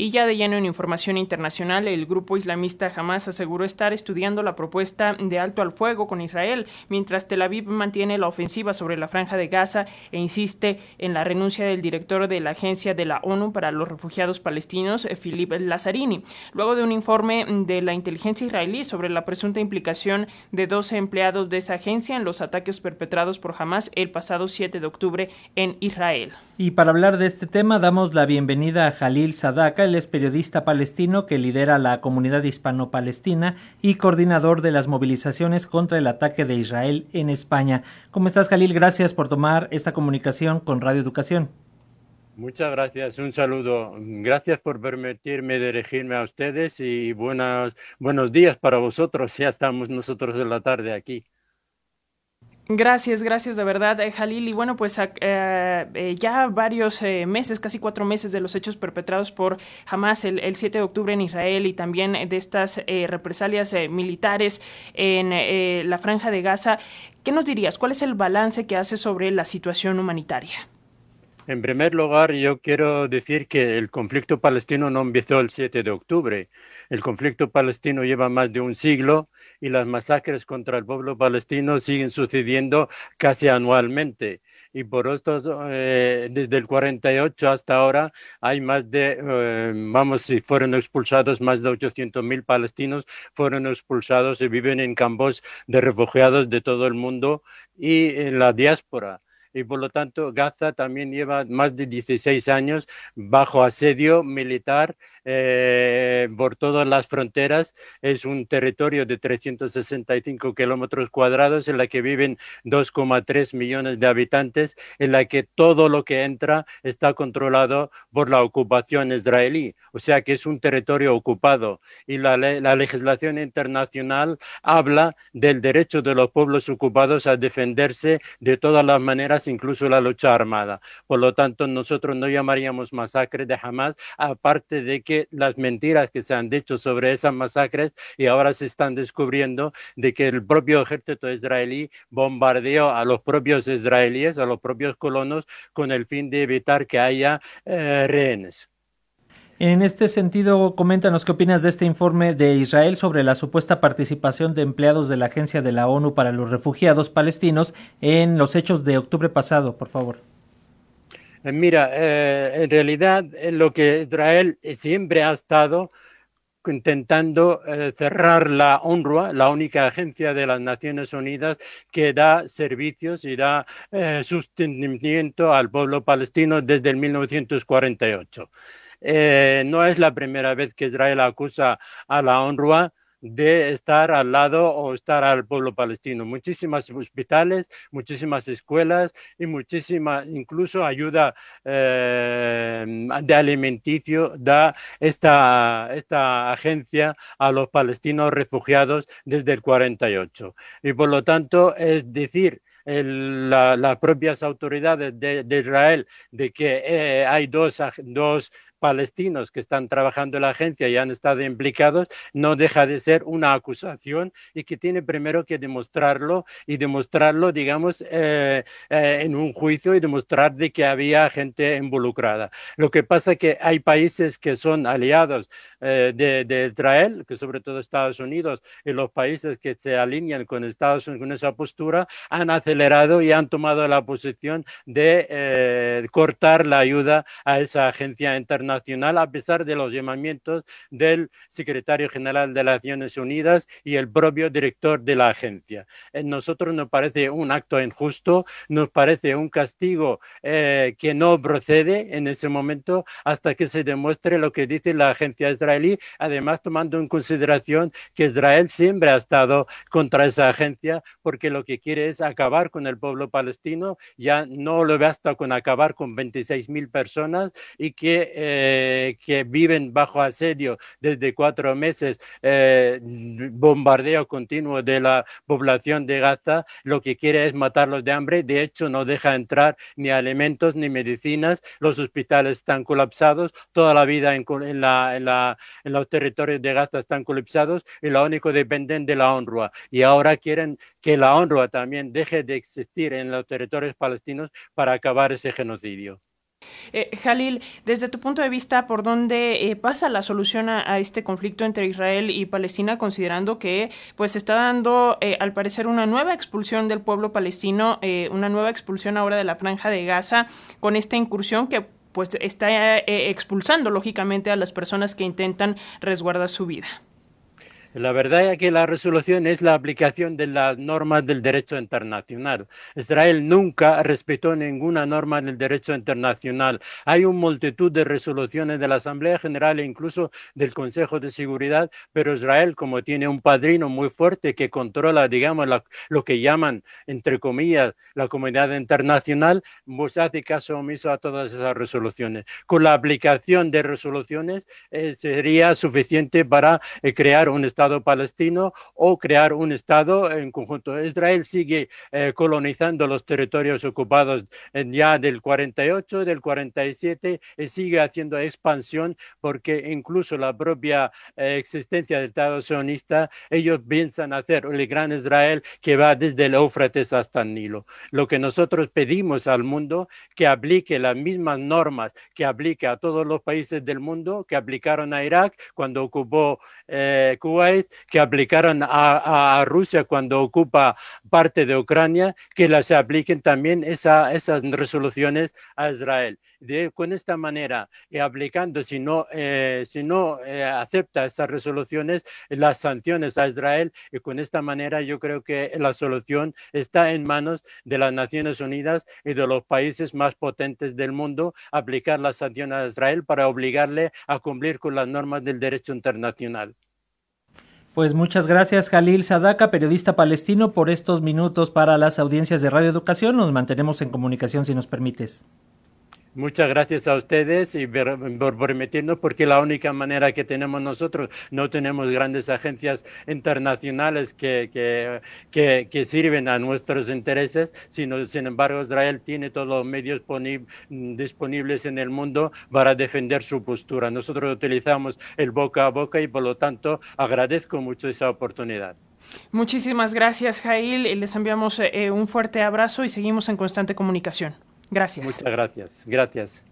Y ya de lleno en información internacional, el grupo islamista Hamas aseguró estar estudiando la propuesta de alto al fuego con Israel, mientras Tel Aviv mantiene la ofensiva sobre la franja de Gaza e insiste en la renuncia del director de la Agencia de la ONU para los Refugiados Palestinos, Philippe Lazzarini, luego de un informe de la inteligencia israelí sobre la presunta implicación de 12 empleados de esa agencia en los ataques perpetrados por Hamas el pasado 7 de octubre en Israel. Y para hablar de este tema, damos la bienvenida a Jalil Sadaka, es periodista palestino que lidera la comunidad hispano-palestina y coordinador de las movilizaciones contra el ataque de Israel en España. ¿Cómo estás, Jalil? Gracias por tomar esta comunicación con Radio Educación. Muchas gracias, un saludo. Gracias por permitirme dirigirme a ustedes y buenos, buenos días para vosotros. Ya estamos nosotros en la tarde aquí. Gracias, gracias de verdad, eh, Jalil. Y bueno, pues eh, eh, ya varios meses, casi cuatro meses de los hechos perpetrados por Hamas el, 7 de octubre en Israel y también de estas represalias militares en la franja de Gaza. ¿Qué nos dirías? ¿Cuál es el balance que hace sobre la situación humanitaria? En primer lugar, yo quiero decir que el conflicto palestino no empezó el 7 de octubre. El conflicto palestino lleva más de un siglo y las masacres contra el pueblo palestino siguen sucediendo casi anualmente. Y por esto, eh, desde el 48 hasta ahora, hay más de, eh, vamos, si fueron expulsados, más de 800 mil palestinos fueron expulsados y viven en campos de refugiados de todo el mundo y en la diáspora y por lo tanto Gaza también lleva más de 16 años bajo asedio militar eh, por todas las fronteras. Es un territorio de 365 kilómetros cuadrados en la que viven 2,3 millones de habitantes, en la que todo lo que entra está controlado por la ocupación israelí. O sea que es un territorio ocupado y la, la legislación internacional habla del derecho de los pueblos ocupados a defenderse de todas las maneras, incluso la lucha armada. Por lo tanto, nosotros no llamaríamos masacre de Hamas, aparte de que las mentiras que se han dicho sobre esas masacres y ahora se están descubriendo de que el propio ejército israelí bombardeó a los propios israelíes, a los propios colonos, con el fin de evitar que haya eh, rehenes. En este sentido, coméntanos qué opinas de este informe de Israel sobre la supuesta participación de empleados de la Agencia de la ONU para los Refugiados Palestinos en los hechos de octubre pasado, por favor. Eh, mira, eh, en realidad eh, lo que Israel siempre ha estado intentando cerrar la UNRWA, la única agencia de las Naciones Unidas que da servicios y da sostenimiento al pueblo palestino desde el 1948. no es la primera vez que Israel acusa a la UNRWA de estar al lado o estar al pueblo palestino. Muchísimas hospitales, muchísimas escuelas y muchísima incluso ayuda eh, de alimenticio da esta, esta agencia a los palestinos refugiados desde el 48. Y por lo tanto, es decir, las propias autoridades de, Israel de que eh, hay dos, dos palestinos que están trabajando en la agencia y han estado implicados, no deja de ser una acusación y que tiene primero que demostrarlo y demostrarlo, digamos, eh, eh, en un juicio y demostrar de que había gente involucrada. Lo que pasa es que hay países que son aliados eh, de, de, Israel, que sobre todo Estados Unidos y los países que se alinean con Estados Unidos con esa postura, han acelerado y han tomado la posición de cortar la ayuda a esa agencia internacional nacional a pesar de los llamamientos del secretario general de las Naciones Unidas y el propio director de la agencia. Eh, nosotros nos parece un acto injusto, nos parece un castigo eh, que no procede en ese momento hasta que se demuestre lo que dice la agencia israelí, además tomando en consideración que Israel siempre ha estado contra esa agencia porque lo que quiere es acabar con el pueblo palestino, ya no lo basta con acabar con 26 mil personas y que eh, eh, que viven bajo asedio desde cuatro meses, eh, bombardeo continuo de la población de Gaza, lo que quiere es matarlos de hambre. De hecho, no deja entrar ni alimentos ni medicinas. Los hospitales están colapsados. Toda la vida en, en, los territorios de Gaza están colapsados y lo único dependen de la honra. Y ahora quieren que la honra también deje de existir en los territorios palestinos para acabar ese genocidio. Eh, Jalil, desde tu punto de vista, ¿por dónde eh, pasa la solución a, este conflicto entre Israel y Palestina, considerando que pues está dando, eh, al parecer, una nueva expulsión del pueblo palestino, eh, una nueva expulsión ahora de la franja de Gaza, con esta incursión que pues está expulsando lógicamente a las personas que intentan resguardar su vida? La verdad es que la resolución es la aplicación de las normas del derecho internacional. Israel nunca respetó ninguna norma del derecho internacional. Hay una multitud de resoluciones de la Asamblea General e incluso del Consejo de Seguridad, pero Israel, como tiene un padrino muy fuerte que controla, digamos, lo que llaman, entre comillas, la comunidad internacional, pues hace caso omiso a todas esas resoluciones. Con la aplicación de resoluciones eh, sería suficiente para eh, crear un Estado Estado palestino o crear un Estado en conjunto. Israel sigue eh, colonizando los territorios ocupados ya del 48, del 47 y sigue haciendo expansión porque incluso la propia eh, existencia del Estado sionista, ellos piensan hacer el gran Israel que va desde el Éufrates hasta el Nilo. Lo que nosotros pedimos al mundo que aplique las mismas normas que aplique a todos los países del mundo, que aplicaron a Irak cuando ocupó eh, Kuwait que aplicaron a, Rusia cuando ocupa parte de Ucrania, que las apliquen también esas resoluciones a Israel. De, con esta manera, y aplicando, si no, eh, eh, acepta esas resoluciones, las sanciones a Israel, y con esta manera yo creo que la solución está en manos de las Naciones Unidas y de los países más potentes del mundo, aplicar las sanciones a Israel para obligarle a cumplir con las normas del derecho internacional. Pues muchas gracias Jalil Sadaka, periodista palestino, por estos minutos para las audiencias de Radio Educación. Nos mantenemos en comunicación si nos permites. Muchas gracias a ustedes y por permitirnos, porque la única manera que tenemos nosotros, no tenemos grandes agencias internacionales que, que, sirven a nuestros intereses, sino, sin embargo, Israel tiene todos los medios disponibles en el mundo para defender su postura. Nosotros utilizamos el boca a boca y, por lo tanto, agradezco mucho esa oportunidad. Muchísimas gracias, Jail. Les enviamos eh, un fuerte abrazo y seguimos en constante comunicación. Gracias. Muchas gracias. Gracias.